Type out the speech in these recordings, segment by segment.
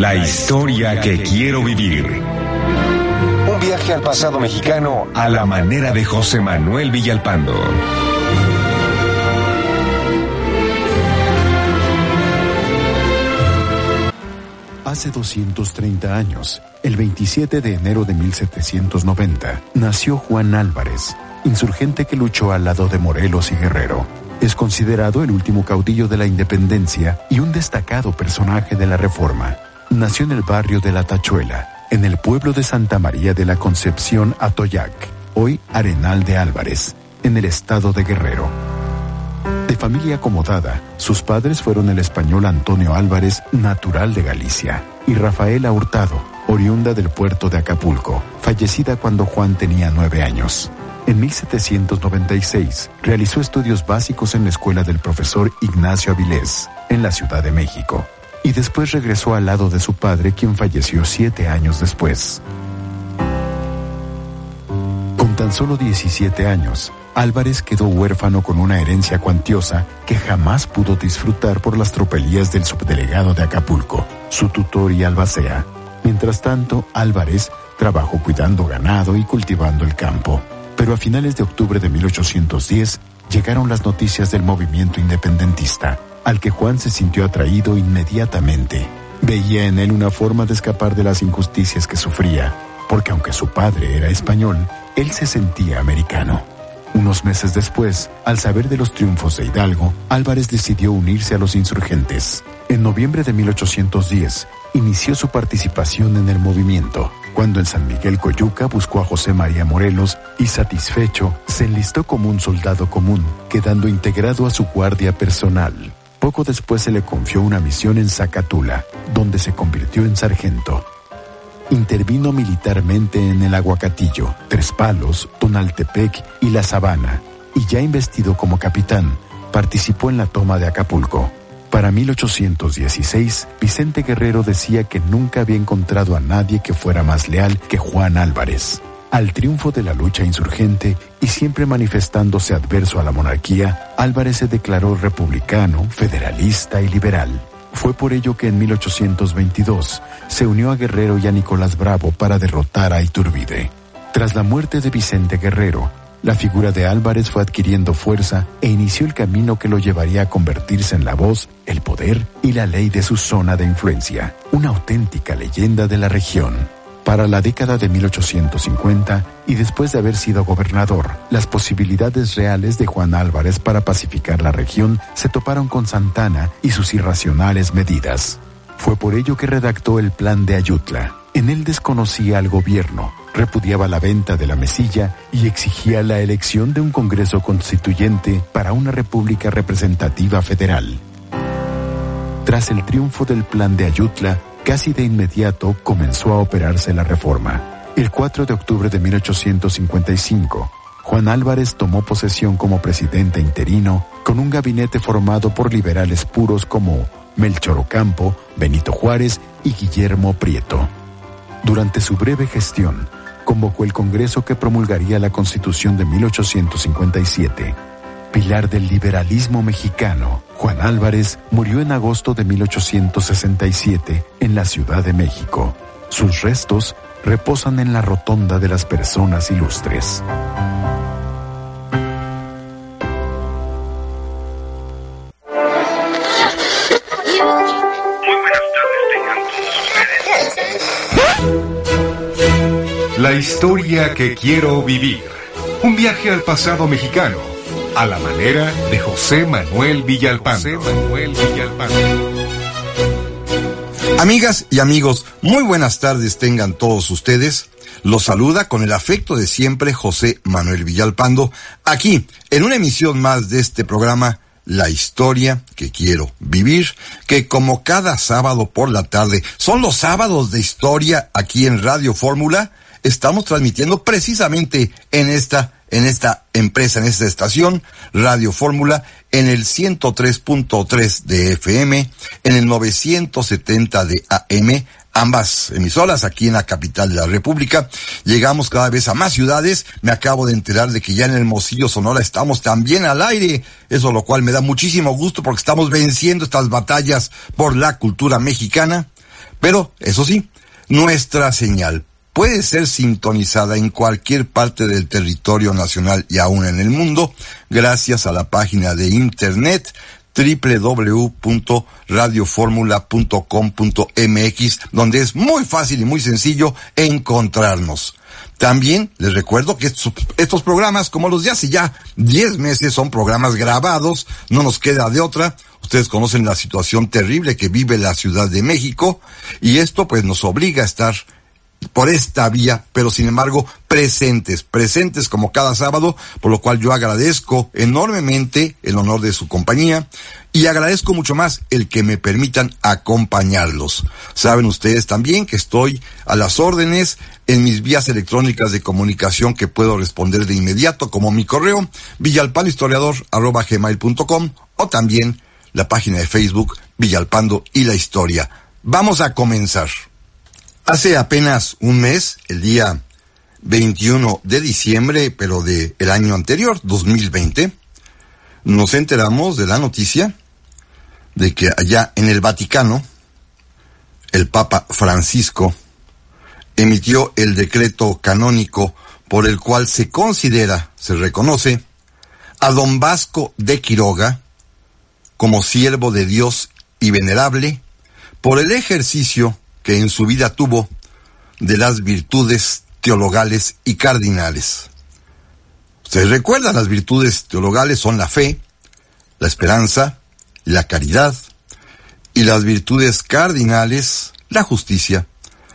La historia que quiero vivir. Un viaje al pasado mexicano a la manera de José Manuel Villalpando. Hace 230 años, el 27 de enero de 1790, nació Juan Álvarez, insurgente que luchó al lado de Morelos y Guerrero. Es considerado el último caudillo de la independencia y un destacado personaje de la Reforma. Nació en el barrio de La Tachuela, en el pueblo de Santa María de la Concepción Atoyac, hoy Arenal de Álvarez, en el estado de Guerrero. De familia acomodada, sus padres fueron el español Antonio Álvarez, natural de Galicia, y Rafaela Hurtado, oriunda del puerto de Acapulco, fallecida cuando Juan tenía nueve años. En 1796 realizó estudios básicos en la escuela del profesor Ignacio Avilés, en la Ciudad de México, y después regresó al lado de su padre, quien falleció siete años después. Con tan solo 17 años, Álvarez quedó huérfano con una herencia cuantiosa que jamás pudo disfrutar por las tropelías del subdelegado de Acapulco, su tutor y albacea. Mientras tanto, Álvarez trabajó cuidando ganado y cultivando el campo. Pero a finales de octubre de 1810 llegaron las noticias del movimiento independentista, al que Juan se sintió atraído inmediatamente. Veía en él una forma de escapar de las injusticias que sufría, porque aunque su padre era español, él se sentía americano. Unos meses después, al saber de los triunfos de Hidalgo, Álvarez decidió unirse a los insurgentes. En noviembre de 1810, inició su participación en el movimiento, cuando en San Miguel Coyuca buscó a José María Morelos y satisfecho, se enlistó como un soldado común, quedando integrado a su guardia personal. Poco después se le confió una misión en Zacatula, donde se convirtió en sargento. Intervino militarmente en el Aguacatillo, Tres Palos, Tonaltepec y La Sabana, y ya investido como capitán, participó en la toma de Acapulco. Para 1816, Vicente Guerrero decía que nunca había encontrado a nadie que fuera más leal que Juan Álvarez. Al triunfo de la lucha insurgente y siempre manifestándose adverso a la monarquía, Álvarez se declaró republicano, federalista y liberal. Fue por ello que en 1822 se unió a Guerrero y a Nicolás Bravo para derrotar a Iturbide. Tras la muerte de Vicente Guerrero, la figura de Álvarez fue adquiriendo fuerza e inició el camino que lo llevaría a convertirse en la voz, el poder y la ley de su zona de influencia, una auténtica leyenda de la región. Para la década de 1850 y después de haber sido gobernador, las posibilidades reales de Juan Álvarez para pacificar la región se toparon con Santana y sus irracionales medidas. Fue por ello que redactó el Plan de Ayutla. En él desconocía al gobierno, repudiaba la venta de la mesilla y exigía la elección de un Congreso Constituyente para una República Representativa Federal. Tras el triunfo del Plan de Ayutla, Casi de inmediato comenzó a operarse la reforma. El 4 de octubre de 1855, Juan Álvarez tomó posesión como presidente interino con un gabinete formado por liberales puros como Melchor Ocampo, Benito Juárez y Guillermo Prieto. Durante su breve gestión, convocó el Congreso que promulgaría la Constitución de 1857 pilar del liberalismo mexicano, Juan Álvarez murió en agosto de 1867 en la Ciudad de México. Sus restos reposan en la Rotonda de las Personas Ilustres. La historia que quiero vivir. Un viaje al pasado mexicano a la manera de José Manuel Villalpando. Amigas y amigos, muy buenas tardes tengan todos ustedes. Los saluda con el afecto de siempre José Manuel Villalpando, aquí en una emisión más de este programa La historia que quiero vivir, que como cada sábado por la tarde son los sábados de historia aquí en Radio Fórmula, estamos transmitiendo precisamente en esta en esta empresa, en esta estación, Radio Fórmula, en el 103.3 de FM, en el 970 de AM, ambas emisoras aquí en la capital de la República. Llegamos cada vez a más ciudades. Me acabo de enterar de que ya en el Mocillo Sonora estamos también al aire. Eso lo cual me da muchísimo gusto porque estamos venciendo estas batallas por la cultura mexicana. Pero, eso sí, nuestra señal puede ser sintonizada en cualquier parte del territorio nacional y aún en el mundo gracias a la página de internet www.radioformula.com.mx donde es muy fácil y muy sencillo encontrarnos. También les recuerdo que estos, estos, programas, como los de hace ya 10 meses, son programas grabados, no nos queda de otra. Ustedes conocen la situación terrible que vive la Ciudad de México y esto pues nos obliga a estar por esta vía, pero sin embargo presentes, presentes como cada sábado, por lo cual yo agradezco enormemente el honor de su compañía y agradezco mucho más el que me permitan acompañarlos. Saben ustedes también que estoy a las órdenes en mis vías electrónicas de comunicación que puedo responder de inmediato como mi correo villalpandohistoriador.com o también la página de Facebook Villalpando y la Historia. Vamos a comenzar. Hace apenas un mes, el día 21 de diciembre, pero del el año anterior, 2020, nos enteramos de la noticia de que allá en el Vaticano, el Papa Francisco emitió el decreto canónico por el cual se considera, se reconoce, a don Vasco de Quiroga como siervo de Dios y venerable, por el ejercicio que en su vida tuvo de las virtudes teologales y cardinales. Ustedes recuerdan, las virtudes teologales son la fe, la esperanza, la caridad, y las virtudes cardinales, la justicia,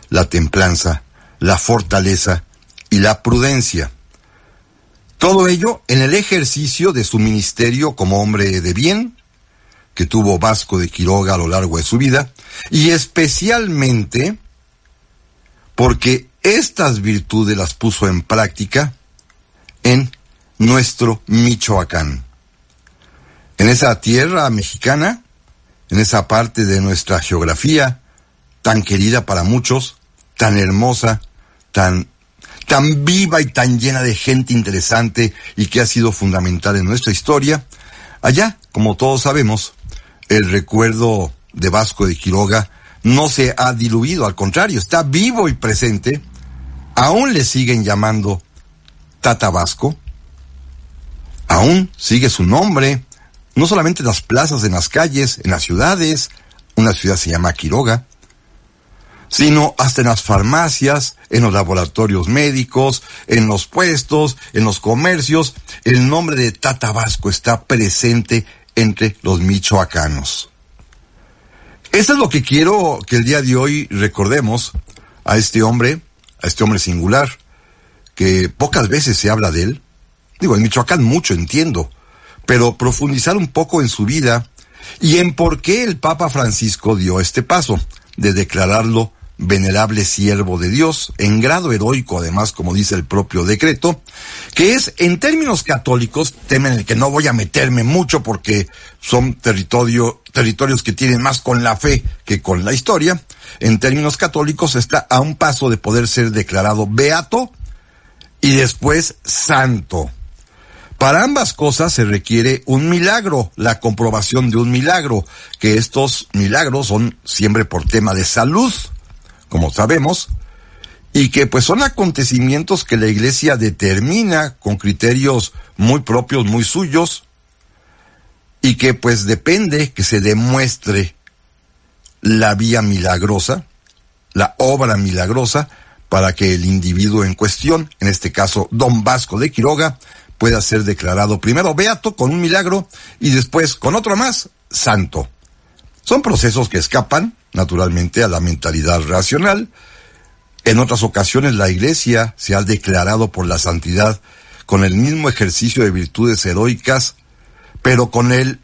la templanza, la fortaleza y la prudencia. Todo ello en el ejercicio de su ministerio como hombre de bien, que tuvo Vasco de Quiroga a lo largo de su vida, y especialmente porque estas virtudes las puso en práctica en nuestro Michoacán. En esa tierra mexicana, en esa parte de nuestra geografía, tan querida para muchos, tan hermosa, tan tan viva y tan llena de gente interesante y que ha sido fundamental en nuestra historia, allá, como todos sabemos, el recuerdo de Vasco de Quiroga no se ha diluido, al contrario, está vivo y presente. Aún le siguen llamando Tata Vasco. Aún sigue su nombre, no solamente en las plazas, en las calles, en las ciudades. Una ciudad se llama Quiroga sino hasta en las farmacias, en los laboratorios médicos, en los puestos, en los comercios. El nombre de Tata Vasco está presente entre los michoacanos. Eso es lo que quiero que el día de hoy recordemos a este hombre, a este hombre singular, que pocas veces se habla de él. Digo, en Michoacán mucho entiendo, pero profundizar un poco en su vida y en por qué el Papa Francisco dio este paso de declararlo venerable siervo de Dios, en grado heroico además, como dice el propio decreto, que es, en términos católicos, temen el que no voy a meterme mucho porque son territorio, territorios que tienen más con la fe que con la historia, en términos católicos está a un paso de poder ser declarado beato y después santo. Para ambas cosas se requiere un milagro, la comprobación de un milagro, que estos milagros son siempre por tema de salud, como sabemos, y que pues son acontecimientos que la iglesia determina con criterios muy propios, muy suyos, y que pues depende que se demuestre la vía milagrosa, la obra milagrosa, para que el individuo en cuestión, en este caso don Vasco de Quiroga, pueda ser declarado primero beato con un milagro y después con otro más, santo. Son procesos que escapan naturalmente, a la mentalidad racional. En otras ocasiones la Iglesia se ha declarado por la santidad con el mismo ejercicio de virtudes heroicas, pero con el,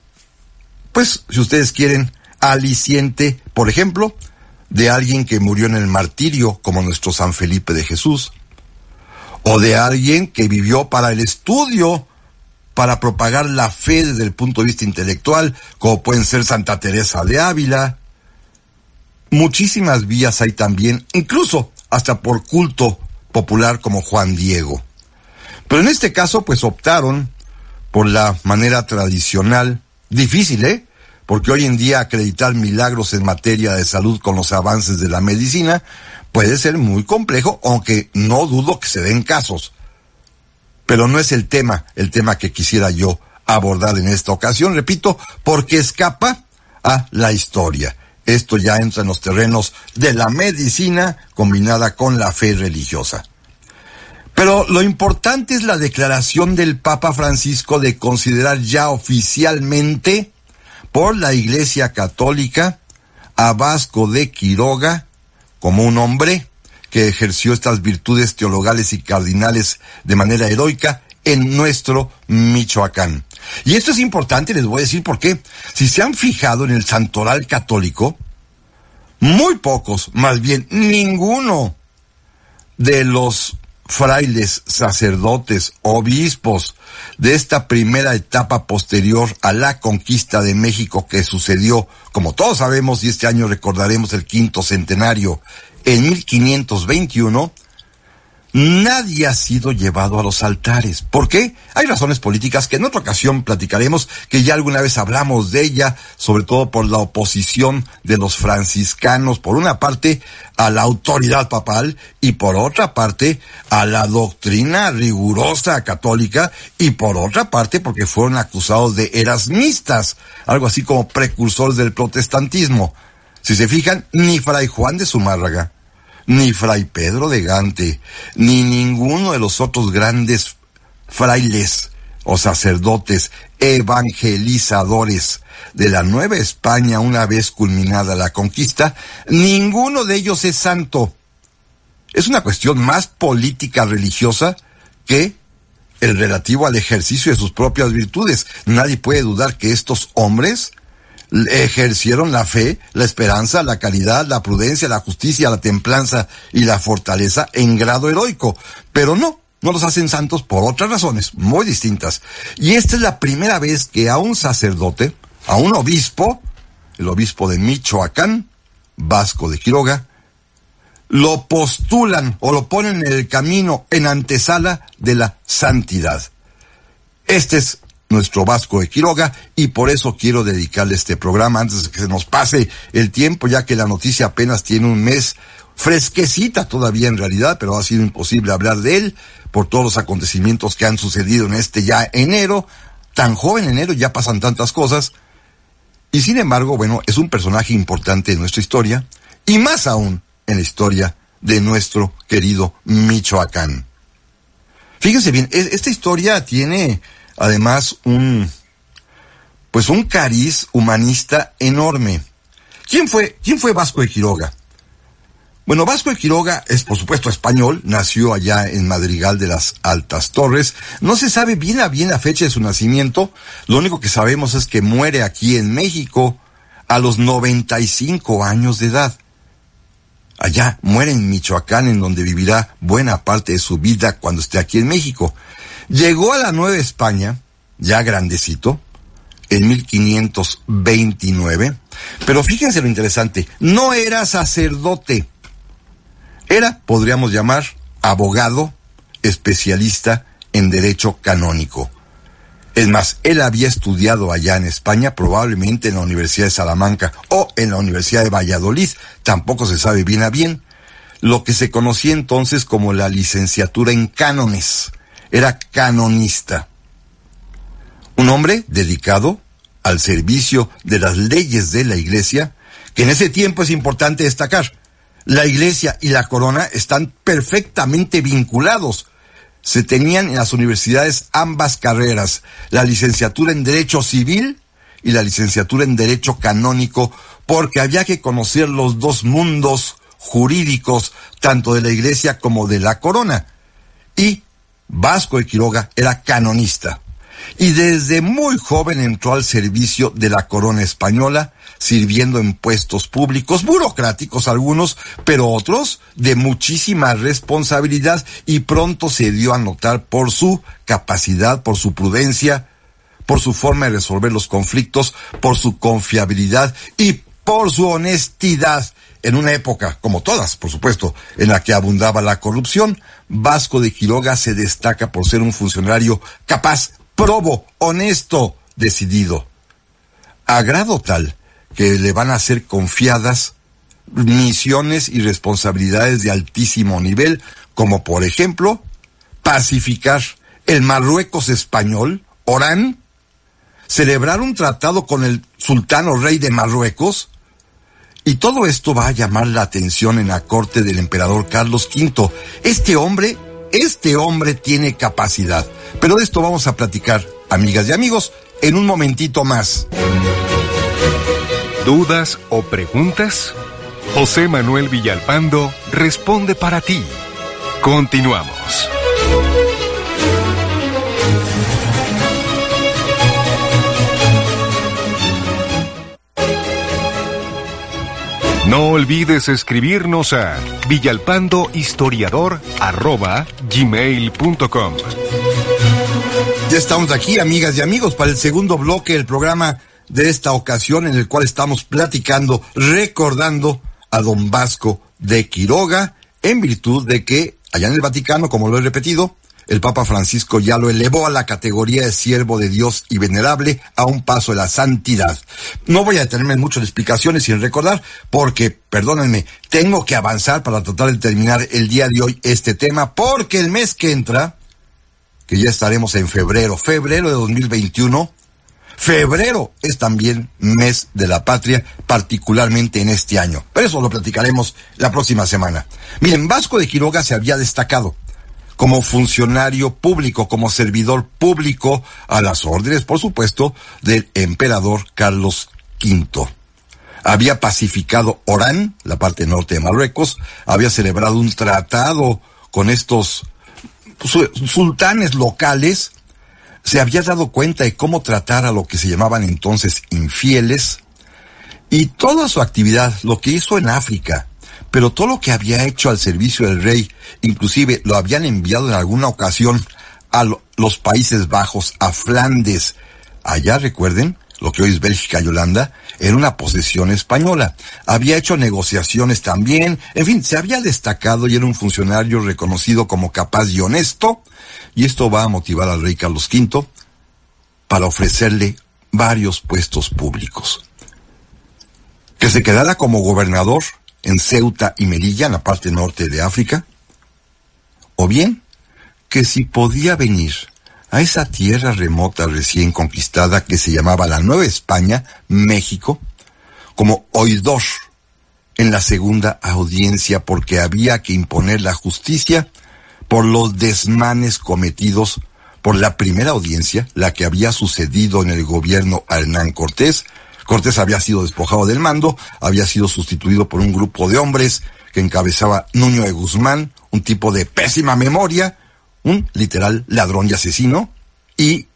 pues, si ustedes quieren, aliciente, por ejemplo, de alguien que murió en el martirio, como nuestro San Felipe de Jesús, o de alguien que vivió para el estudio, para propagar la fe desde el punto de vista intelectual, como pueden ser Santa Teresa de Ávila, muchísimas vías hay también, incluso hasta por culto popular como Juan Diego. Pero en este caso, pues optaron por la manera tradicional, difícil, ¿eh? Porque hoy en día acreditar milagros en materia de salud con los avances de la medicina puede ser muy complejo, aunque no dudo que se den casos. Pero no es el tema, el tema que quisiera yo abordar en esta ocasión, repito, porque escapa a la historia. Esto ya entra en los terrenos de la medicina combinada con la fe religiosa. Pero lo importante es la declaración del Papa Francisco de considerar ya oficialmente por la Iglesia Católica a Vasco de Quiroga como un hombre que ejerció estas virtudes teologales y cardinales de manera heroica en nuestro Michoacán. Y esto es importante, les voy a decir por qué. Si se han fijado en el santoral católico, muy pocos, más bien ninguno de los frailes, sacerdotes, obispos de esta primera etapa posterior a la conquista de México que sucedió, como todos sabemos, y este año recordaremos el quinto centenario, en 1521, nadie ha sido llevado a los altares. ¿Por qué? Hay razones políticas que en otra ocasión platicaremos, que ya alguna vez hablamos de ella, sobre todo por la oposición de los franciscanos, por una parte, a la autoridad papal y por otra parte, a la doctrina rigurosa católica y por otra parte, porque fueron acusados de erasmistas, algo así como precursores del protestantismo. Si se fijan, ni Fray Juan de Zumárraga, ni Fray Pedro de Gante, ni ninguno de los otros grandes frailes o sacerdotes evangelizadores de la Nueva España una vez culminada la conquista, ninguno de ellos es santo. Es una cuestión más política religiosa que el relativo al ejercicio de sus propias virtudes. Nadie puede dudar que estos hombres ejercieron la fe, la esperanza, la caridad, la prudencia, la justicia, la templanza y la fortaleza en grado heroico. Pero no, no los hacen santos por otras razones muy distintas. Y esta es la primera vez que a un sacerdote, a un obispo, el obispo de Michoacán, Vasco de Quiroga, lo postulan o lo ponen en el camino en antesala de la santidad. Este es nuestro Vasco de Quiroga y por eso quiero dedicarle este programa antes de que se nos pase el tiempo, ya que la noticia apenas tiene un mes fresquecita todavía en realidad, pero ha sido imposible hablar de él por todos los acontecimientos que han sucedido en este ya enero, tan joven enero, ya pasan tantas cosas. Y sin embargo, bueno, es un personaje importante en nuestra historia y más aún en la historia de nuestro querido Michoacán. Fíjense bien, esta historia tiene además un, pues un cariz humanista enorme. ¿Quién fue, quién fue Vasco de Quiroga? Bueno, Vasco de Quiroga es por supuesto español, nació allá en Madrigal de las Altas Torres. No se sabe bien a bien la fecha de su nacimiento, lo único que sabemos es que muere aquí en México a los 95 años de edad. Allá muere en Michoacán, en donde vivirá buena parte de su vida cuando esté aquí en México. Llegó a la Nueva España, ya grandecito, en 1529, pero fíjense lo interesante, no era sacerdote, era, podríamos llamar, abogado especialista en derecho canónico. Es más, él había estudiado allá en España, probablemente en la Universidad de Salamanca o en la Universidad de Valladolid, tampoco se sabe bien a bien, lo que se conocía entonces como la licenciatura en cánones era canonista. Un hombre dedicado al servicio de las leyes de la iglesia, que en ese tiempo es importante destacar. La iglesia y la corona están perfectamente vinculados. Se tenían en las universidades ambas carreras, la licenciatura en Derecho Civil y la licenciatura en Derecho Canónico, porque había que conocer los dos mundos jurídicos, tanto de la iglesia como de la corona. Y Vasco de Quiroga era canonista y desde muy joven entró al servicio de la corona española, sirviendo en puestos públicos, burocráticos algunos, pero otros de muchísima responsabilidad y pronto se dio a notar por su capacidad, por su prudencia, por su forma de resolver los conflictos, por su confiabilidad y por su honestidad en una época, como todas, por supuesto, en la que abundaba la corrupción, Vasco de Quiroga se destaca por ser un funcionario capaz, probo, honesto, decidido. A grado tal que le van a ser confiadas misiones y responsabilidades de altísimo nivel, como por ejemplo, pacificar el Marruecos español, Orán, celebrar un tratado con el sultano rey de Marruecos, y todo esto va a llamar la atención en la corte del emperador Carlos V. Este hombre, este hombre tiene capacidad. Pero de esto vamos a platicar, amigas y amigos, en un momentito más. ¿Dudas o preguntas? José Manuel Villalpando responde para ti. Continuamos. No olvides escribirnos a villalpandohistoriador.gmail.com Ya estamos aquí, amigas y amigos, para el segundo bloque del programa de esta ocasión en el cual estamos platicando, recordando a don Vasco de Quiroga, en virtud de que allá en el Vaticano, como lo he repetido, el Papa Francisco ya lo elevó a la categoría de siervo de Dios y venerable a un paso de la santidad. No voy a detenerme en explicaciones y en recordar, porque, perdónenme, tengo que avanzar para tratar de terminar el día de hoy este tema, porque el mes que entra, que ya estaremos en febrero, febrero de 2021, Febrero es también mes de la patria, particularmente en este año. Pero eso lo platicaremos la próxima semana. Miren, Vasco de Quiroga se había destacado como funcionario público, como servidor público a las órdenes, por supuesto, del emperador Carlos V. Había pacificado Orán, la parte norte de Marruecos, había celebrado un tratado con estos sultanes locales, se había dado cuenta de cómo tratar a lo que se llamaban entonces infieles, y toda su actividad, lo que hizo en África, pero todo lo que había hecho al servicio del rey, inclusive lo habían enviado en alguna ocasión a los Países Bajos, a Flandes. Allá, recuerden, lo que hoy es Bélgica y Holanda, era una posesión española. Había hecho negociaciones también, en fin, se había destacado y era un funcionario reconocido como capaz y honesto, y esto va a motivar al rey Carlos V para ofrecerle varios puestos públicos. Que se quedara como gobernador en Ceuta y Melilla, en la parte norte de África, o bien que si podía venir a esa tierra remota recién conquistada que se llamaba la Nueva España, México, como oidor en la segunda audiencia porque había que imponer la justicia por los desmanes cometidos por la primera audiencia, la que había sucedido en el gobierno Hernán Cortés. Cortés había sido despojado del mando, había sido sustituido por un grupo de hombres que encabezaba Nuño de Guzmán, un tipo de pésima memoria, un literal ladrón y asesino, y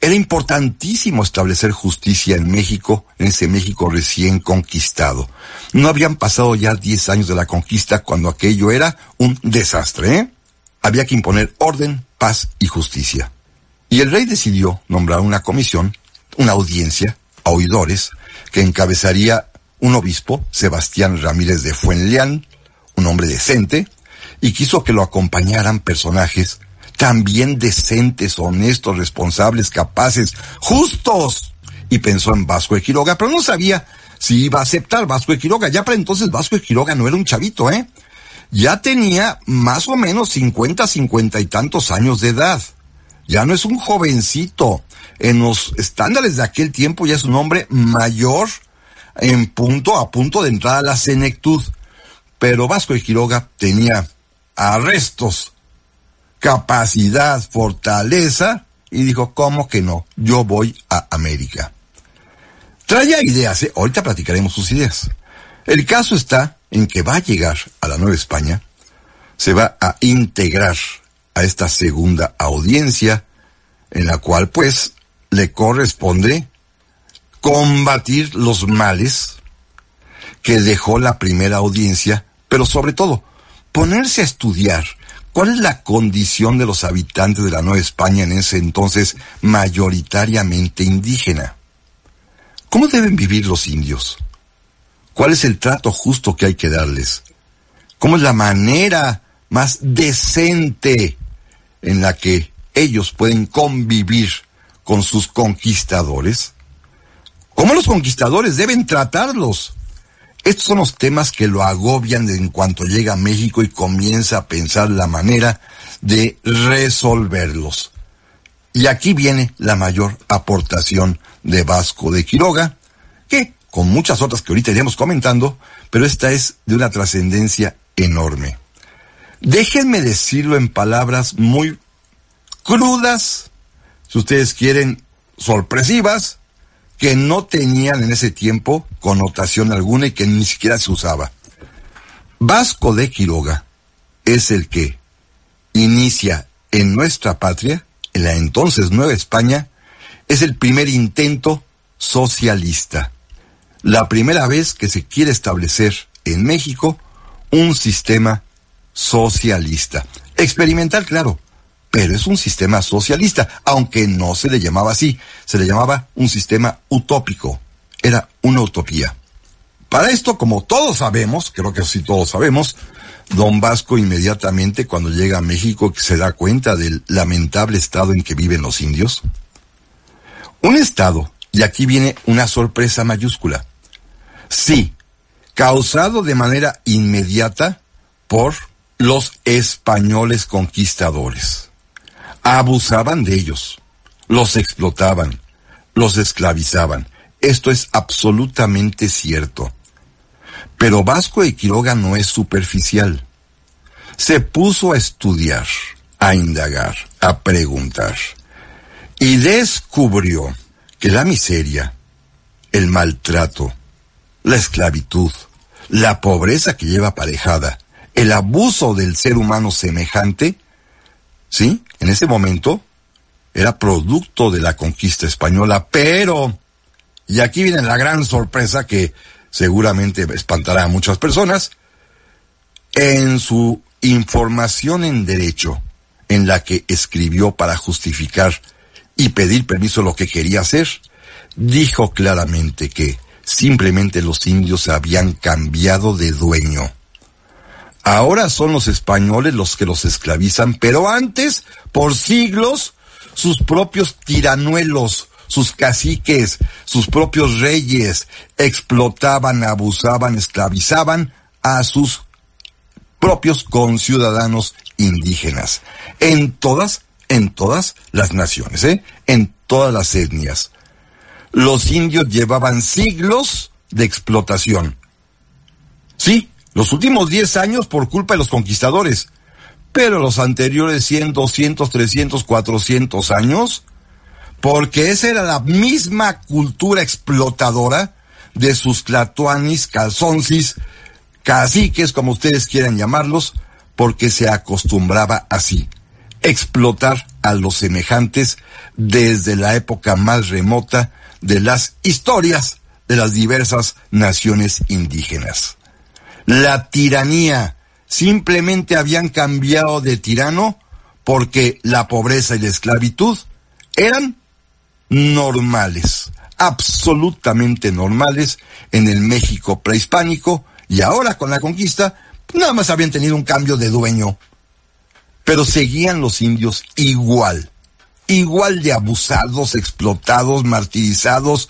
era importantísimo establecer justicia en México, en ese México recién conquistado. No habían pasado ya 10 años de la conquista cuando aquello era un desastre, ¿eh? Había que imponer orden, paz y justicia. Y el rey decidió nombrar una comisión, una audiencia, a oidores, que encabezaría un obispo, Sebastián Ramírez de Fuenleán, un hombre decente, y quiso que lo acompañaran personajes también decentes, honestos, responsables, capaces, justos. Y pensó en Vasco de Quiroga, pero no sabía si iba a aceptar Vasco de Quiroga. Ya para entonces Vasco de Quiroga no era un chavito, ¿eh? Ya tenía más o menos 50, 50 y tantos años de edad. Ya no es un jovencito. En los estándares de aquel tiempo ya es un hombre mayor en punto, a punto de entrar a la senectud. Pero Vasco de Quiroga tenía arrestos, capacidad, fortaleza, y dijo, ¿cómo que no? Yo voy a América. Traía ideas, ¿eh? ahorita platicaremos sus ideas. El caso está en que va a llegar a la Nueva España, se va a integrar a esta segunda audiencia, en la cual pues le corresponde combatir los males que dejó la primera audiencia, pero sobre todo ponerse a estudiar cuál es la condición de los habitantes de la Nueva España en ese entonces mayoritariamente indígena. ¿Cómo deben vivir los indios? ¿Cuál es el trato justo que hay que darles? ¿Cómo es la manera más decente en la que ellos pueden convivir con sus conquistadores? ¿Cómo los conquistadores deben tratarlos? Estos son los temas que lo agobian en cuanto llega a México y comienza a pensar la manera de resolverlos. Y aquí viene la mayor aportación de Vasco de Quiroga, que, con muchas otras que ahorita iremos comentando, pero esta es de una trascendencia enorme. Déjenme decirlo en palabras muy crudas, si ustedes quieren, sorpresivas, que no tenían en ese tiempo connotación alguna y que ni siquiera se usaba. Vasco de Quiroga es el que inicia en nuestra patria, en la entonces Nueva España, es el primer intento socialista. La primera vez que se quiere establecer en México un sistema socialista. Experimental, claro, pero es un sistema socialista, aunque no se le llamaba así, se le llamaba un sistema utópico, era una utopía. Para esto, como todos sabemos, creo que sí todos sabemos, don Vasco inmediatamente cuando llega a México se da cuenta del lamentable estado en que viven los indios. Un estado, y aquí viene una sorpresa mayúscula, sí, causado de manera inmediata por los españoles conquistadores abusaban de ellos, los explotaban, los esclavizaban. Esto es absolutamente cierto. Pero Vasco de Quiroga no es superficial. Se puso a estudiar, a indagar, a preguntar. Y descubrió que la miseria, el maltrato, la esclavitud, la pobreza que lleva aparejada, el abuso del ser humano semejante, sí, en ese momento era producto de la conquista española, pero, y aquí viene la gran sorpresa que seguramente espantará a muchas personas, en su información en derecho, en la que escribió para justificar y pedir permiso lo que quería hacer, dijo claramente que simplemente los indios habían cambiado de dueño. Ahora son los españoles los que los esclavizan, pero antes, por siglos, sus propios tiranuelos, sus caciques, sus propios reyes explotaban, abusaban, esclavizaban a sus propios conciudadanos indígenas. En todas, en todas las naciones, ¿eh? En todas las etnias. Los indios llevaban siglos de explotación. Sí, los últimos 10 años por culpa de los conquistadores, pero los anteriores 100, 200, 300, 400 años, porque esa era la misma cultura explotadora de sus clatuanis, calzoncis, caciques, como ustedes quieran llamarlos, porque se acostumbraba así, explotar a los semejantes desde la época más remota de las historias de las diversas naciones indígenas. La tiranía simplemente habían cambiado de tirano porque la pobreza y la esclavitud eran normales, absolutamente normales en el México prehispánico y ahora con la conquista nada más habían tenido un cambio de dueño. Pero seguían los indios igual, igual de abusados, explotados, martirizados,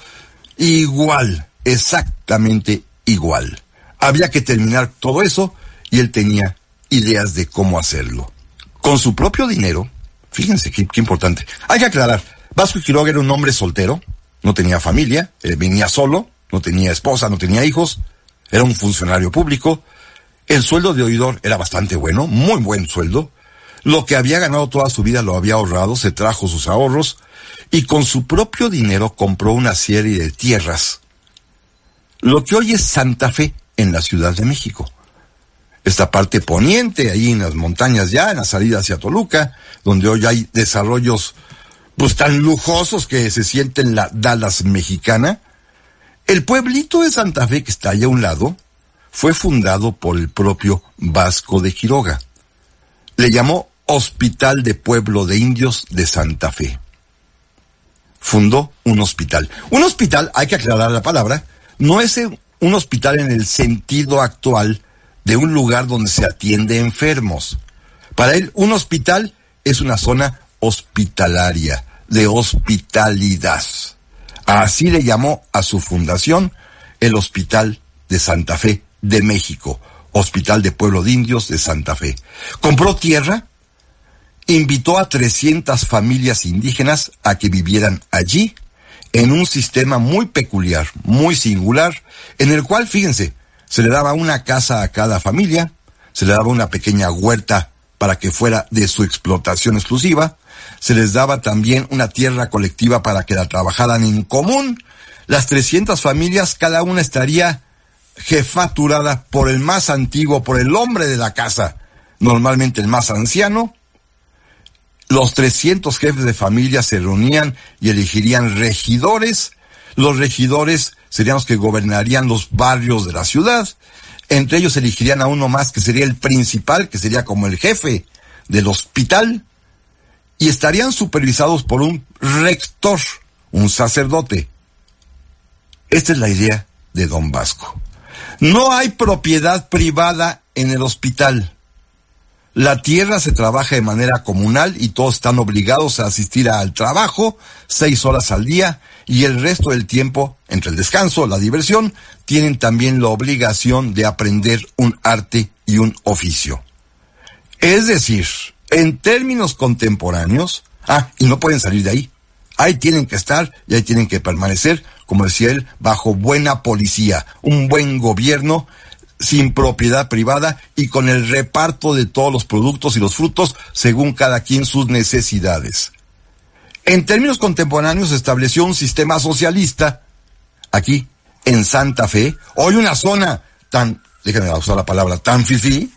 igual, exactamente igual. Había que terminar todo eso y él tenía ideas de cómo hacerlo. Con su propio dinero, fíjense qué, importante. Hay que aclarar, Vasco Quiroga era un hombre soltero, no tenía familia, eh, venía solo, no tenía esposa, no tenía hijos, era un funcionario público. El sueldo de oidor era bastante bueno, muy buen sueldo. Lo que había ganado toda su vida lo había ahorrado, se trajo sus ahorros y con su propio dinero compró una serie de tierras. Lo que hoy es Santa Fe en la Ciudad de México esta parte poniente, ahí en las montañas ya, en la salida hacia Toluca, donde hoy hay desarrollos pues tan lujosos que se sienten la Dallas mexicana. El pueblito de Santa Fe, que está allá a un lado, fue fundado por el propio Vasco de Quiroga. Le llamó Hospital de Pueblo de Indios de Santa Fe. Fundó un hospital. Un hospital, hay que aclarar la palabra, no es un hospital en el sentido actual de un lugar donde se atiende enfermos. Para él, un hospital es una zona hospitalaria, de hospitalidad. Así le llamó a su fundación el Hospital de Santa Fe de México, Hospital de Pueblo de Indios de Santa Fe. Compró tierra, invitó a 300 familias indígenas a que vivieran allí en un sistema muy peculiar, muy singular, en el cual, fíjense, se le daba una casa a cada familia, se le daba una pequeña huerta para que fuera de su explotación exclusiva, se les daba también una tierra colectiva para que la trabajaran en común. Las 300 familias, cada una estaría jefaturada por el más antiguo, por el hombre de la casa, normalmente el más anciano. Los 300 jefes de familia se reunían y elegirían regidores. Los regidores serían los que gobernarían los barrios de la ciudad. Entre ellos elegirían a uno más que sería el principal, que sería como el jefe del hospital, y estarían supervisados por un rector, un sacerdote. Esta es la idea de Don Vasco. No hay propiedad privada en el hospital. La tierra se trabaja de manera comunal y todos están obligados a asistir al trabajo seis horas al día y el resto del tiempo, entre el descanso, la diversión, tienen también la obligación de aprender un arte y un oficio. Es decir, en términos contemporáneos, ah, y no pueden salir de ahí. Ahí tienen que estar y ahí tienen que permanecer, como decía él, bajo buena policía, un buen gobierno sin propiedad privada y con el reparto de todos los productos y los frutos según cada quien sus necesidades. En términos contemporáneos se estableció un sistema socialista aquí en Santa Fe, hoy una zona tan, déjenme usar la palabra, tan fifí,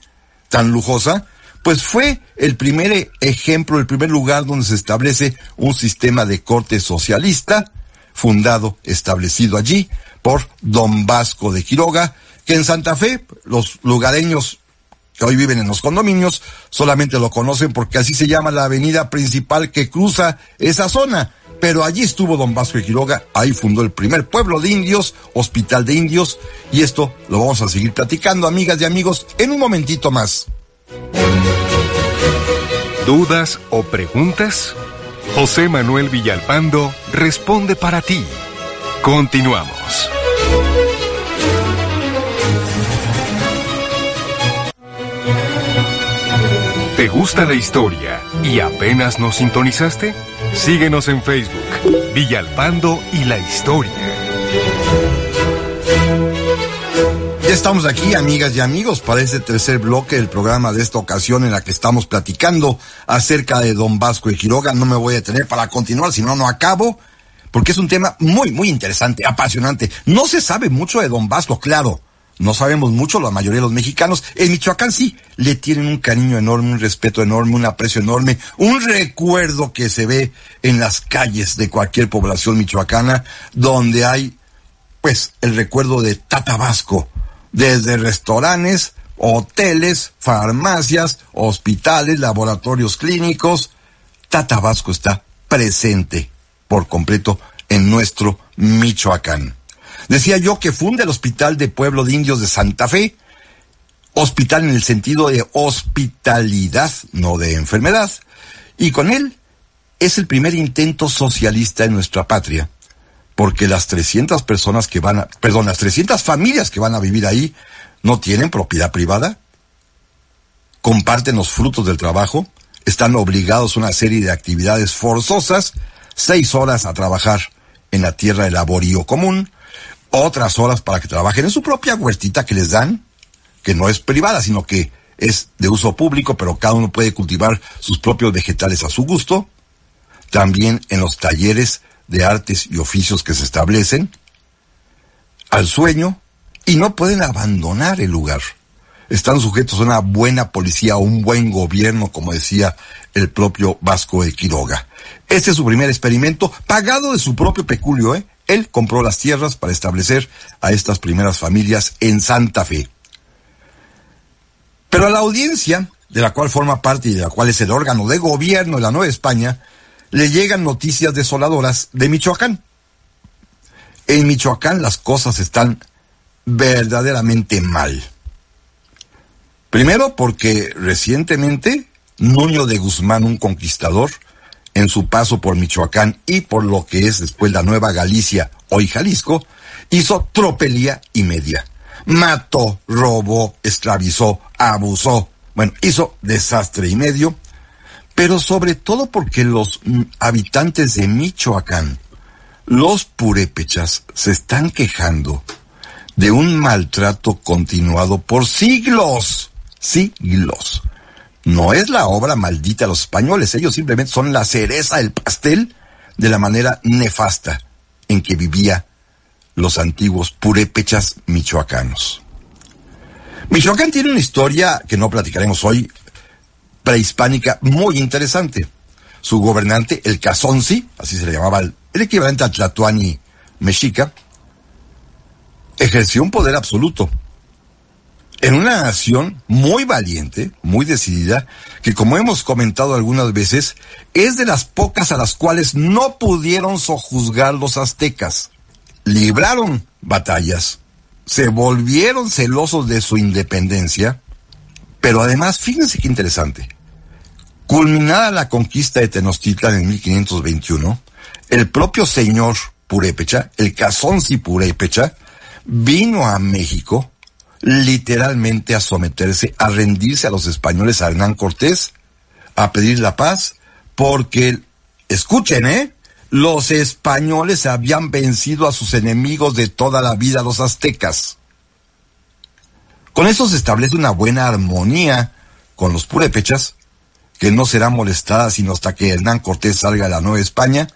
tan lujosa, pues fue el primer ejemplo, el primer lugar donde se establece un sistema de corte socialista, fundado, establecido allí por don Vasco de Quiroga, que en Santa Fe los lugareños que hoy viven en los condominios solamente lo conocen porque así se llama la avenida principal que cruza esa zona. Pero allí estuvo don Vasco de Quiroga, ahí fundó el primer pueblo de indios, hospital de indios, y esto lo vamos a seguir platicando, amigas y amigos, en un momentito más. ¿Dudas o preguntas? José Manuel Villalpando responde para ti. Continuamos. ¿Te gusta la historia y apenas nos sintonizaste? Síguenos en Facebook, Villalpando y la Historia. Ya estamos aquí, amigas y amigos, para este tercer bloque del programa de esta ocasión en la que estamos platicando acerca de Don Vasco de Quiroga. No me voy a detener para continuar, si no, no acabo, porque es un tema muy, muy interesante, apasionante. No se sabe mucho de Don Vasco, claro. No sabemos mucho, la mayoría de los mexicanos. En Michoacán sí, le tienen un cariño enorme, un respeto enorme, un aprecio enorme, un recuerdo que se ve en las calles de cualquier población michoacana, donde hay, pues, el recuerdo de Tatabasco, desde restaurantes, hoteles, farmacias, hospitales, laboratorios clínicos. Tatabasco está presente por completo en nuestro Michoacán. Decía yo que funda el Hospital de Pueblo de Indios de Santa Fe, hospital en el sentido de hospitalidad, no de enfermedad, y con él es el primer intento socialista en nuestra patria, porque las 300 personas que van a, perdón, las 300 familias que van a vivir ahí no tienen propiedad privada, comparten los frutos del trabajo, están obligados a una serie de actividades forzosas, seis horas a trabajar en la tierra de laborío común, otras horas para que trabajen en su propia huertita que les dan, que no es privada, sino que es de uso público, pero cada uno puede cultivar sus propios vegetales a su gusto. También en los talleres de artes y oficios que se establecen, al sueño, y no pueden abandonar el lugar. Están sujetos a una buena policía, a un buen gobierno, como decía el propio Vasco de Quiroga. Este es su primer experimento, pagado de su propio peculio, ¿eh? Él compró las tierras para establecer a estas primeras familias en Santa Fe. Pero a la audiencia, de la cual forma parte y de la cual es el órgano de gobierno de la Nueva España, le llegan noticias desoladoras de Michoacán. En Michoacán las cosas están verdaderamente mal. Primero porque recientemente Nuño de Guzmán, un conquistador, en su paso por Michoacán y por lo que es después la Nueva Galicia, hoy Jalisco, hizo tropelía y media. Mató, robó, esclavizó, abusó, bueno, hizo desastre y medio, pero sobre todo porque los habitantes de Michoacán, los purépechas, se están quejando de un maltrato continuado por siglos, siglos no es la obra maldita de los españoles, ellos simplemente son la cereza del pastel de la manera nefasta en que vivía los antiguos purépechas michoacanos. Michoacán tiene una historia que no platicaremos hoy, prehispánica, muy interesante. Su gobernante, el Cazonzi, así se le llamaba el, equivalente a Tlatuani mexica, ejerció un poder absoluto en una nación muy valiente, muy decidida, que como hemos comentado algunas veces, es de las pocas a las cuales no pudieron sojuzgar los aztecas. Libraron batallas, se volvieron celosos de su independencia, pero además, fíjense qué interesante, culminada la conquista de Tenochtitlan en 1521, el propio señor Purépecha, el Cazonzi Purépecha, vino a México literalmente a someterse, a rendirse a los españoles, a Hernán Cortés, a pedir la paz, porque, escuchen, ¿eh? los españoles habían vencido a sus enemigos de toda la vida, los aztecas. Con eso se establece una buena armonía con los purépechas, que no será molestada sino hasta que Hernán Cortés salga de la Nueva España,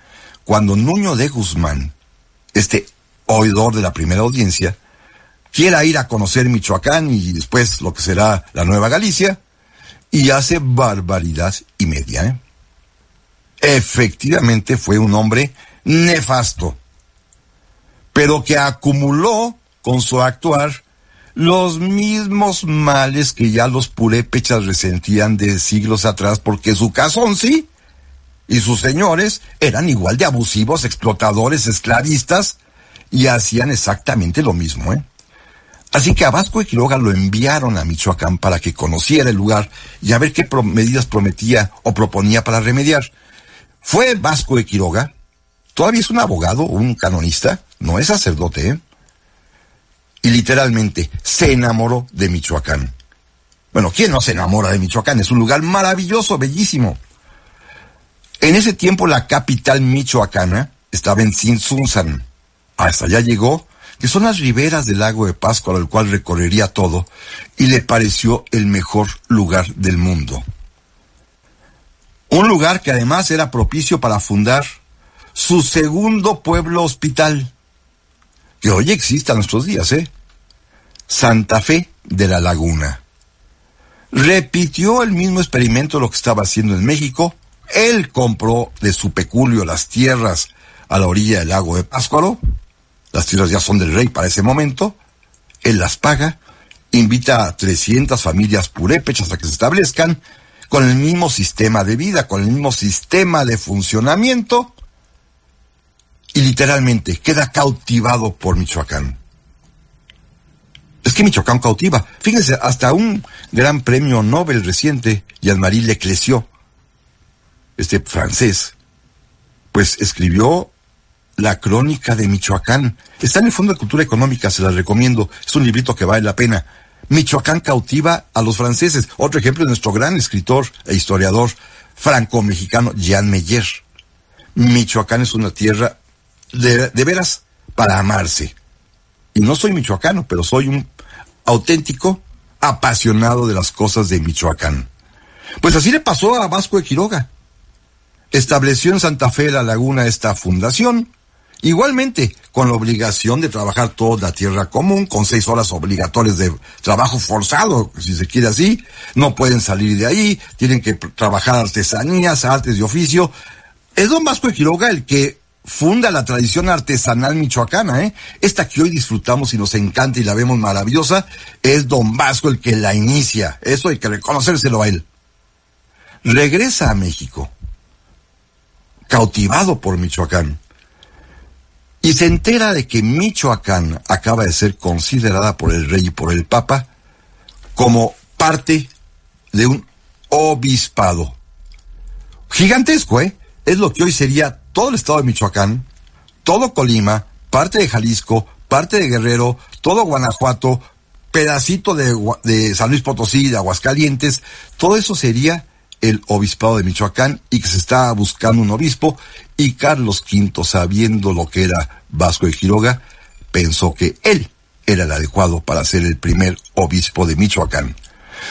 cuando Nuño de Guzmán, este oidor de la primera audiencia, quiera ir a conocer Michoacán y después lo que será la Nueva Galicia, y hace barbaridad y media. ¿eh? Efectivamente fue un hombre nefasto, pero que acumuló con su actuar los mismos males que ya los purépechas resentían de siglos atrás, porque su casón sí, y sus señores eran igual de abusivos, explotadores, esclavistas, y hacían exactamente lo mismo, ¿eh? Así que a Vasco de Quiroga lo enviaron a Michoacán para que conociera el lugar y a ver qué medidas prometía o proponía para remediar. Fue Vasco de Quiroga, todavía es un abogado, un canonista, no es sacerdote, ¿eh? Y literalmente se enamoró de Michoacán. Bueno, ¿quién no se enamora de Michoacán? Es un lugar maravilloso, bellísimo. En ese tiempo la capital michoacana estaba en Sinsunzan. Hasta allá llegó que son las riberas del lago de Pascua, al cual recorrería todo, y le pareció el mejor lugar del mundo. Un lugar que además era propicio para fundar su segundo pueblo hospital, que hoy existe a nuestros días, ¿eh? Santa Fe de la Laguna. Repitió el mismo experimento lo que estaba haciendo en México. Él compró de su peculio las tierras a la orilla del lago de Páscuaro las tierras ya son del rey para ese momento, él las paga, invita a 300 familias purépechas a que se establezcan con el mismo sistema de vida, con el mismo sistema de funcionamiento, y literalmente queda cautivado por Michoacán. Es que Michoacán cautiva. Fíjense, hasta un gran premio Nobel reciente, Jean-Marie Leclerc, este francés, pues escribió la Crónica de Michoacán. Está en el Fondo de Cultura Económica, se la recomiendo. Es un librito que vale la pena. Michoacán cautiva a los franceses. Otro ejemplo es nuestro gran escritor e historiador franco-mexicano Jean Meyer. Michoacán es una tierra de, de veras para amarse. Y no soy michoacano, pero soy un auténtico apasionado de las cosas de Michoacán. Pues así le pasó a Vasco de Quiroga. Estableció en Santa Fe la Laguna esta fundación, Igualmente, con la obligación de trabajar toda la tierra común, con seis horas obligatorias de trabajo forzado, si se quiere así, no pueden salir de ahí, tienen que trabajar artesanías, artes de oficio. Es don Vasco de Quiroga el que funda la tradición artesanal michoacana, ¿eh? Esta que hoy disfrutamos y nos encanta y la vemos maravillosa, es don Vasco el que la inicia. Eso hay que reconocérselo a él. Regresa a México, cautivado por Michoacán y se entera de que Michoacán acaba de ser considerada por el rey y por el papa como parte de un obispado. Gigantesco, ¿eh? Es lo que hoy sería todo el estado de Michoacán, todo Colima, parte de Jalisco, parte de Guerrero, todo Guanajuato, pedacito de, de San Luis Potosí, de Aguascalientes, todo eso sería el obispado de Michoacán y que se estaba buscando un obispo y Carlos V, sabiendo lo que era Vasco de Quiroga, pensó que él era el adecuado para ser el primer obispo de Michoacán.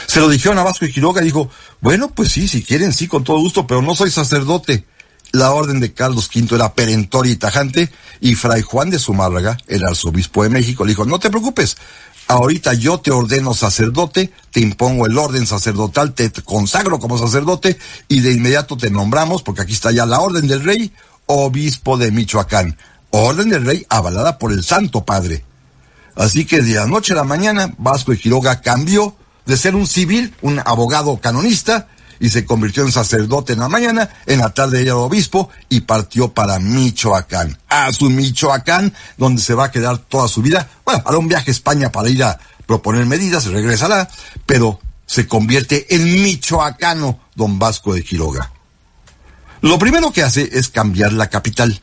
Se lo dijeron a Vasco de Quiroga y dijo, bueno, pues sí, si quieren, sí, con todo gusto, pero no soy sacerdote. La orden de Carlos V era perentoria y tajante, y Fray Juan de Zumárraga, el arzobispo de México, le dijo, no te preocupes, ahorita yo te ordeno sacerdote, te impongo el orden sacerdotal, te consagro como sacerdote y de inmediato te nombramos, porque aquí está ya la orden del rey, obispo de Michoacán. Orden del rey avalada por el Santo Padre. Así que de la noche a la mañana, Vasco de Quiroga cambió de ser un civil, un abogado canonista, y se convirtió en sacerdote en la mañana, en la tarde ella era obispo y partió para Michoacán, a su Michoacán, donde se va a quedar toda su vida. Bueno, hará un viaje a España para ir a proponer medidas, regresará, pero se convierte en michoacano don Vasco de Quiroga. Lo primero que hace es cambiar la capital.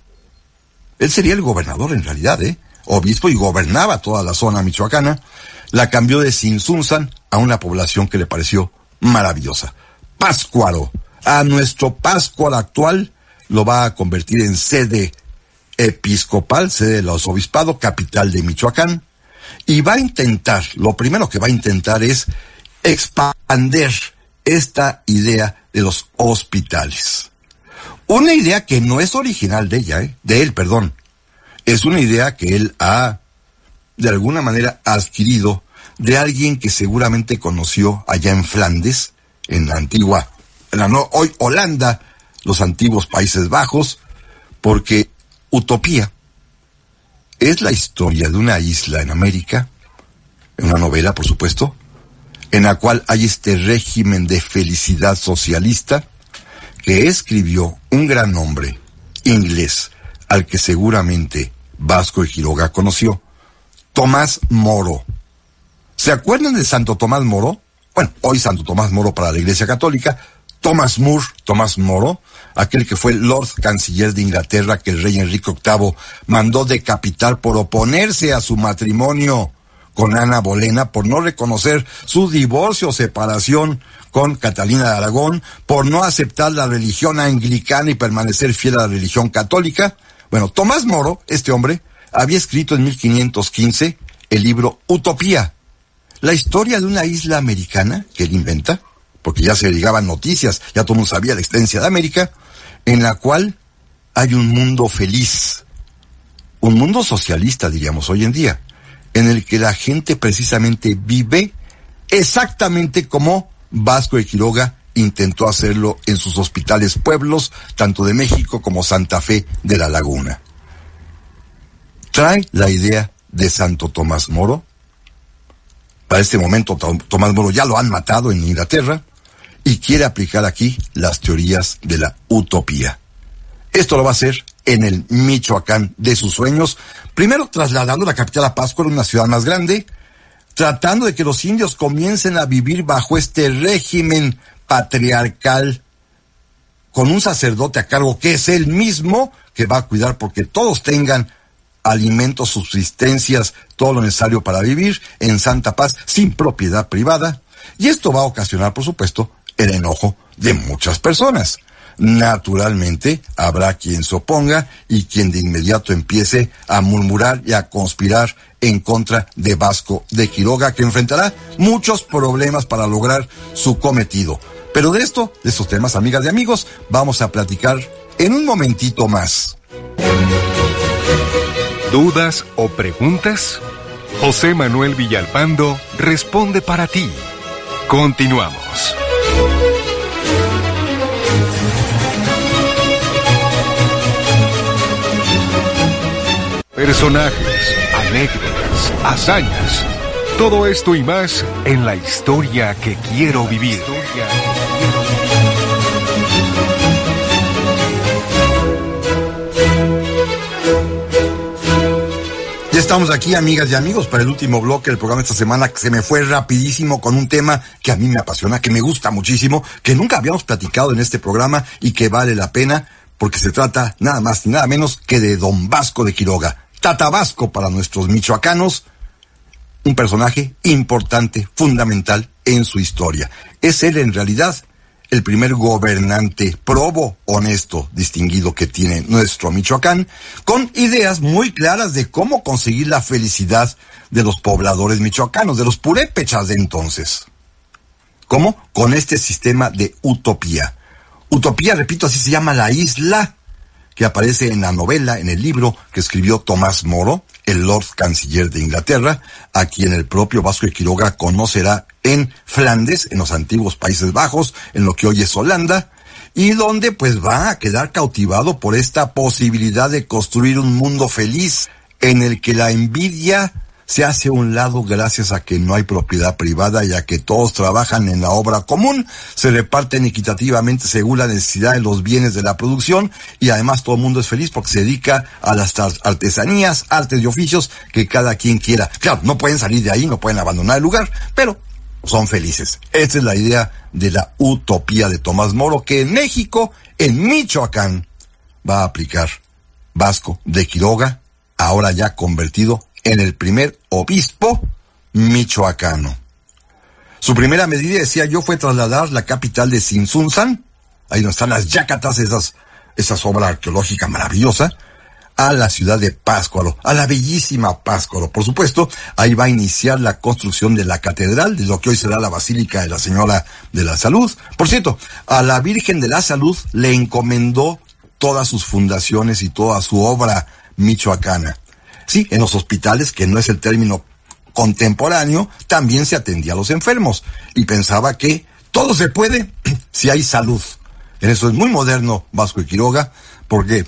Él sería el gobernador en realidad, ¿eh? Obispo y gobernaba toda la zona michoacana. La cambió de Sinsunzan a una población que le pareció maravillosa. Páscuaro, a nuestro Páscuaro actual, lo va a convertir en sede episcopal, sede del obispado, capital de Michoacán, y va a intentar, lo primero que va a intentar es expander esta idea de los hospitales. Una idea que no es original de ella, ¿eh? de él, perdón. Es una idea que él ha, de alguna manera, adquirido de alguien que seguramente conoció allá en Flandes, en la antigua, en la no, hoy Holanda, los antiguos Países Bajos, porque Utopía es la historia de una isla en América, en una novela, por supuesto, en la cual hay este régimen de felicidad socialista que escribió un gran hombre inglés al que seguramente Vasco y Quiroga conoció, Tomás Moro. ¿Se acuerdan de Santo Tomás Moro? Bueno, hoy Santo Tomás Moro para la Iglesia Católica, Thomas Moore, Tomás Moro, aquel que fue Lord Canciller de Inglaterra que el rey Enrique VIII mandó decapitar por oponerse a su matrimonio con Ana Bolena, por no reconocer su divorcio o separación con Catalina de Aragón, por no aceptar la religión anglicana y permanecer fiel a la religión católica. Bueno, Tomás Moro, este hombre, había escrito en 1515 el libro Utopía, la historia de una isla americana que él inventa, porque ya se llegaban noticias, ya todo el mundo sabía la existencia de América, en la cual hay un mundo feliz, un mundo socialista, diríamos hoy en día, en el que la gente precisamente vive exactamente como Vasco de Quiroga intentó hacerlo en sus hospitales pueblos, tanto de México como Santa Fe de la Laguna. Trae la idea de Santo Tomás Moro. Para este momento Tomás Moro ya lo han matado en Inglaterra y quiere aplicar aquí las teorías de la utopía. Esto lo va a hacer en el Michoacán de sus sueños, primero trasladando la capital a Pátzcuaro, una ciudad más grande, tratando de que los indios comiencen a vivir bajo este régimen patriarcal con un sacerdote a cargo que es él mismo que va a cuidar porque todos tengan alimentos, subsistencias, todo lo necesario para vivir en santa paz sin propiedad privada. Y esto va a ocasionar, por supuesto, el enojo de muchas personas. Naturalmente habrá quien se oponga y quien de inmediato empiece a murmurar y a conspirar en contra de Vasco de Quiroga, que enfrentará muchos problemas para lograr su cometido. Pero de esto, de estos temas, amigas y amigos, vamos a platicar en un momentito más. ¿Dudas o preguntas? José Manuel Villalpando responde para ti. Continuamos. Personajes, anécdotas, hazañas. Todo esto y más en la historia que quiero vivir. Estamos aquí, amigas y amigos, para el último bloque del programa esta semana que se me fue rapidísimo con un tema que a mí me apasiona, que me gusta muchísimo, que nunca habíamos platicado en este programa y que vale la pena porque se trata nada más ni nada menos que de Don Vasco de Quiroga. Tatabasco para nuestros michoacanos, un personaje importante, fundamental en su historia. Es él en realidad el primer gobernante probo, honesto, distinguido que tiene nuestro Michoacán, con ideas muy claras de cómo conseguir la felicidad de los pobladores michoacanos, de los purépechas de entonces. ¿Cómo? Con este sistema de utopía. Utopía, repito, así se llama la isla que aparece en la novela, en el libro que escribió Tomás Moro, el Lord Canciller de Inglaterra, a quien el propio Vasco de Quiroga conocerá en Flandes, en los antiguos Países Bajos, en lo que hoy es Holanda, y donde pues va a quedar cautivado por esta posibilidad de construir un mundo feliz en el que la envidia se hace a un lado gracias a que no hay propiedad privada y a que todos trabajan en la obra común, se reparten equitativamente según la necesidad de los bienes de la producción y además todo el mundo es feliz porque se dedica a las artesanías, artes y oficios que cada quien quiera. Claro, no pueden salir de ahí, no pueden abandonar el lugar, pero son felices. Esta es la idea de la utopía de Tomás Moro que en México, en Michoacán, va a aplicar Vasco de Quiroga, ahora ya convertido en el primer obispo michoacano. Su primera medida, decía yo, fue trasladar la capital de Sinsunzan, ahí donde están las yacatas, esas esa obra arqueológica maravillosa, a la ciudad de Páscuaro, a la bellísima Páscuaro. Por supuesto, ahí va a iniciar la construcción de la catedral, de lo que hoy será la Basílica de la Señora de la Salud. Por cierto, a la Virgen de la Salud le encomendó todas sus fundaciones y toda su obra michoacana. Sí, en los hospitales, que no es el término contemporáneo, también se atendía a los enfermos y pensaba que todo se puede si hay salud. En eso es muy moderno Vasco y Quiroga, porque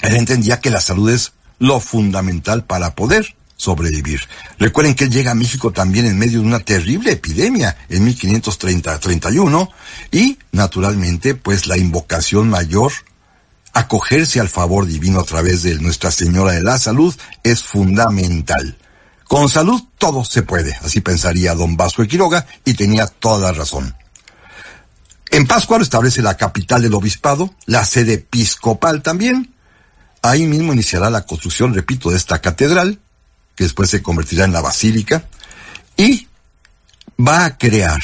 él entendía que la salud es lo fundamental para poder sobrevivir. Recuerden que él llega a México también en medio de una terrible epidemia en 1530-31 y naturalmente pues la invocación mayor, acogerse al favor divino a través de Nuestra Señora de la Salud es fundamental. Con salud todo se puede, así pensaría don Vasco de Quiroga y tenía toda la razón. En Pascual establece la capital del obispado, la sede episcopal también, Ahí mismo iniciará la construcción, repito, de esta catedral, que después se convertirá en la basílica, y va a crear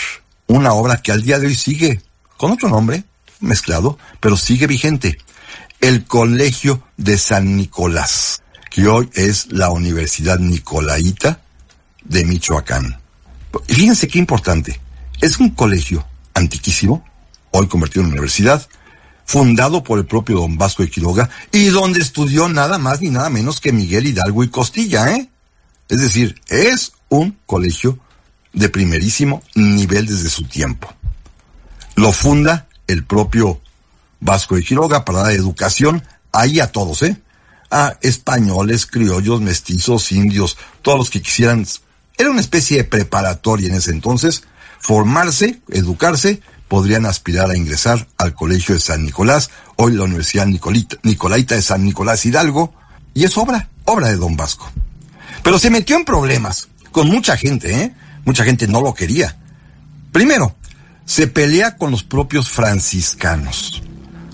una obra que al día de hoy sigue con otro nombre, mezclado, pero sigue vigente. El Colegio de San Nicolás, que hoy es la Universidad Nicolaita de Michoacán. Y fíjense qué importante. Es un colegio antiquísimo, hoy convertido en universidad, fundado por el propio don Vasco de Quiroga, y donde estudió nada más ni nada menos que Miguel Hidalgo y Costilla, ¿eh? Es decir, es un colegio de primerísimo nivel desde su tiempo. Lo funda el propio Vasco de Quiroga para dar educación ahí a todos, ¿eh? A españoles, criollos, mestizos, indios, todos los que quisieran. Era una especie de preparatoria en ese entonces, formarse, educarse podrían aspirar a ingresar al Colegio de San Nicolás, hoy la Universidad Nicolaita de San Nicolás Hidalgo, y es obra, obra de Don Vasco. Pero se metió en problemas con mucha gente, ¿eh? Mucha gente no lo quería. Primero, se pelea con los propios franciscanos.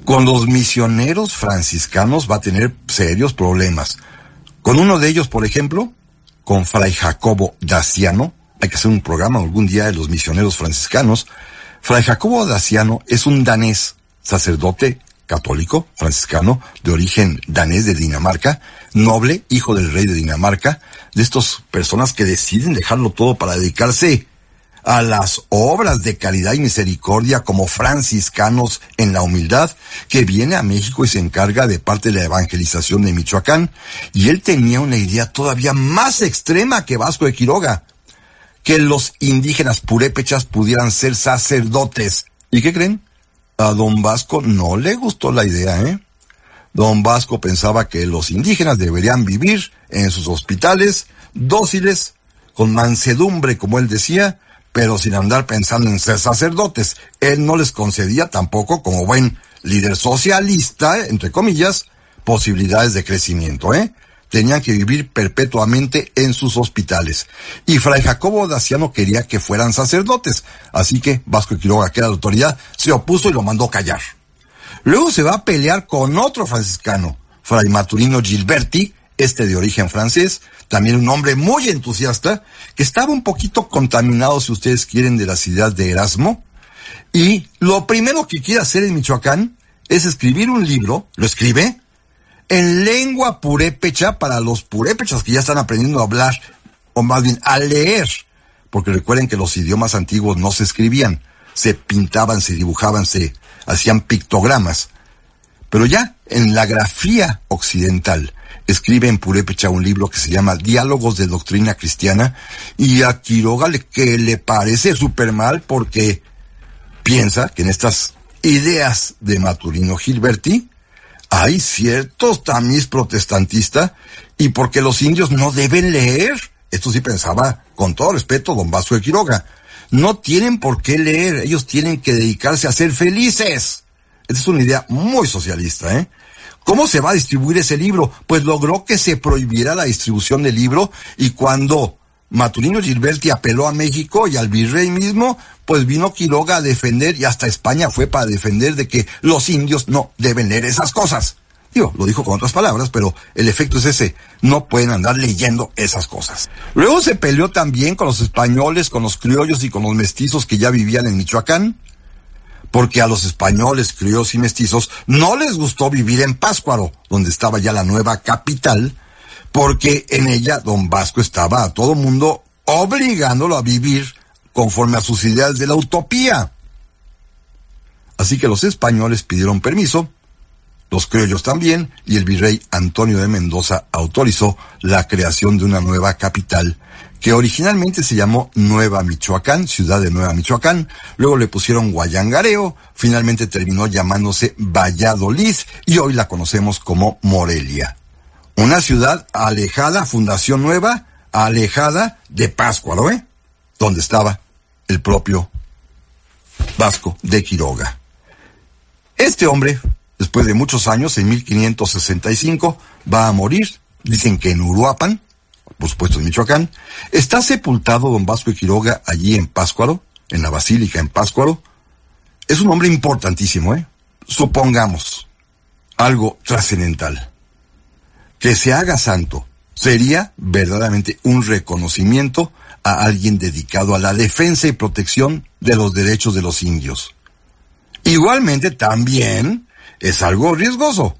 Con los misioneros franciscanos va a tener serios problemas. Con uno de ellos, por ejemplo, con Fray Jacobo Daciano, hay que hacer un programa algún día de los misioneros franciscanos, Fray Jacobo Daciano es un danés, sacerdote católico, franciscano, de origen danés de Dinamarca, noble, hijo del rey de Dinamarca, de estas personas que deciden dejarlo todo para dedicarse a las obras de caridad y misericordia como franciscanos en la humildad, que viene a México y se encarga de parte de la evangelización de Michoacán, y él tenía una idea todavía más extrema que Vasco de Quiroga que los indígenas purépechas pudieran ser sacerdotes. ¿Y qué creen? A don Vasco no le gustó la idea, ¿eh? Don Vasco pensaba que los indígenas deberían vivir en sus hospitales, dóciles, con mansedumbre, como él decía, pero sin andar pensando en ser sacerdotes. Él no les concedía tampoco, como buen líder socialista, entre comillas, posibilidades de crecimiento, ¿eh? tenían que vivir perpetuamente en sus hospitales. Y Fray Jacobo Daciano quería que fueran sacerdotes, así que Vasco Quiroga, que era la autoridad, se opuso y lo mandó callar. Luego se va a pelear con otro franciscano, Fray Maturino Gilberti, este de origen francés, también un hombre muy entusiasta, que estaba un poquito contaminado, si ustedes quieren, de la ciudad de Erasmo, y lo primero que quiere hacer en Michoacán es escribir un libro, lo escribe, en lengua purépecha para los purépechas que ya están aprendiendo a hablar, o más bien a leer, porque recuerden que los idiomas antiguos no se escribían, se pintaban, se dibujaban, se hacían pictogramas. Pero ya en la grafía occidental escribe en purépecha un libro que se llama Diálogos de Doctrina Cristiana y a Quiroga le, que le parece súper mal porque piensa que en estas ideas de Maturino Gilberti hay ciertos tamiz protestantista y porque los indios no deben leer. Esto sí pensaba, con todo respeto, don Vasco de Quiroga. No tienen por qué leer, ellos tienen que dedicarse a ser felices. Esta es una idea muy socialista, ¿eh? ¿Cómo se va a distribuir ese libro? Pues logró que se prohibiera la distribución del libro y cuando Maturino Gilberti apeló a México y al virrey mismo, pues vino Quiroga a defender y hasta España fue para defender de que los indios no deben leer esas cosas. Digo, lo dijo con otras palabras, pero el efecto es ese. No pueden andar leyendo esas cosas. Luego se peleó también con los españoles, con los criollos y con los mestizos que ya vivían en Michoacán, porque a los españoles, criollos y mestizos no les gustó vivir en Páscuaro, donde estaba ya la nueva capital, porque en ella don Vasco estaba a todo mundo obligándolo a vivir conforme a sus ideas de la utopía. Así que los españoles pidieron permiso, los criollos también, y el virrey Antonio de Mendoza autorizó la creación de una nueva capital que originalmente se llamó Nueva Michoacán, ciudad de Nueva Michoacán, luego le pusieron Guayangareo, finalmente terminó llamándose Valladolid y hoy la conocemos como Morelia. Una ciudad alejada, fundación nueva, alejada de Páscuaro, ¿eh? Donde estaba el propio Vasco de Quiroga. Este hombre, después de muchos años, en 1565, va a morir, dicen que en Uruapan, por supuesto en Michoacán, está sepultado don Vasco de Quiroga allí en Páscuaro, en la Basílica en Páscuaro. Es un hombre importantísimo, ¿eh? Supongamos algo trascendental. Que se haga santo sería verdaderamente un reconocimiento a alguien dedicado a la defensa y protección de los derechos de los indios. Igualmente también es algo riesgoso.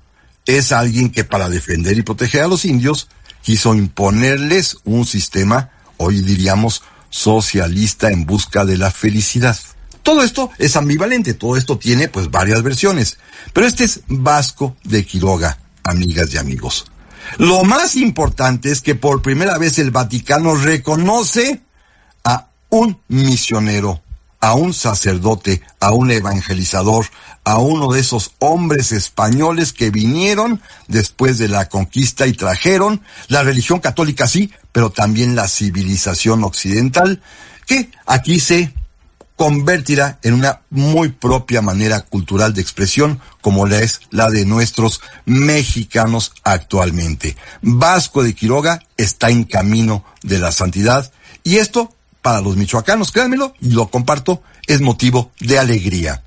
Es alguien que para defender y proteger a los indios quiso imponerles un sistema, hoy diríamos, socialista en busca de la felicidad. Todo esto es ambivalente, todo esto tiene pues varias versiones, pero este es Vasco de Quiroga, amigas y amigos. Lo más importante es que por primera vez el Vaticano reconoce a un misionero, a un sacerdote, a un evangelizador, a uno de esos hombres españoles que vinieron después de la conquista y trajeron la religión católica sí, pero también la civilización occidental, que aquí se convertirá en una muy propia manera cultural de expresión como la es la de nuestros mexicanos actualmente. Vasco de Quiroga está en camino de la santidad y esto para los michoacanos, créanmelo, y lo comparto, es motivo de alegría.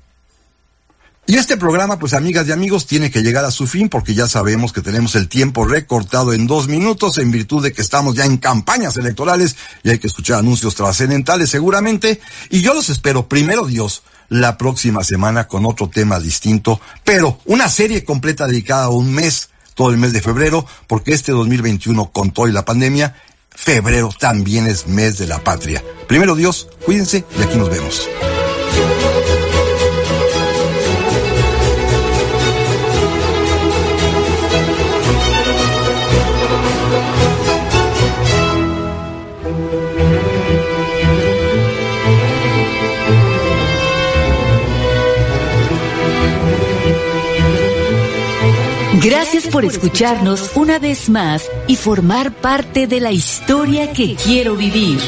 Y este programa, pues amigas y amigos, tiene que llegar a su fin porque ya sabemos que tenemos el tiempo recortado en dos minutos en virtud de que estamos ya en campañas electorales y hay que escuchar anuncios trascendentales seguramente. Y yo los espero, primero Dios, la próxima semana con otro tema distinto, pero una serie completa dedicada a un mes, todo el mes de febrero, porque este 2021 con todo y la pandemia, febrero también es mes de la patria. Primero Dios, cuídense y aquí nos vemos. Gracias por escucharnos una vez más y formar parte de la historia que quiero vivir.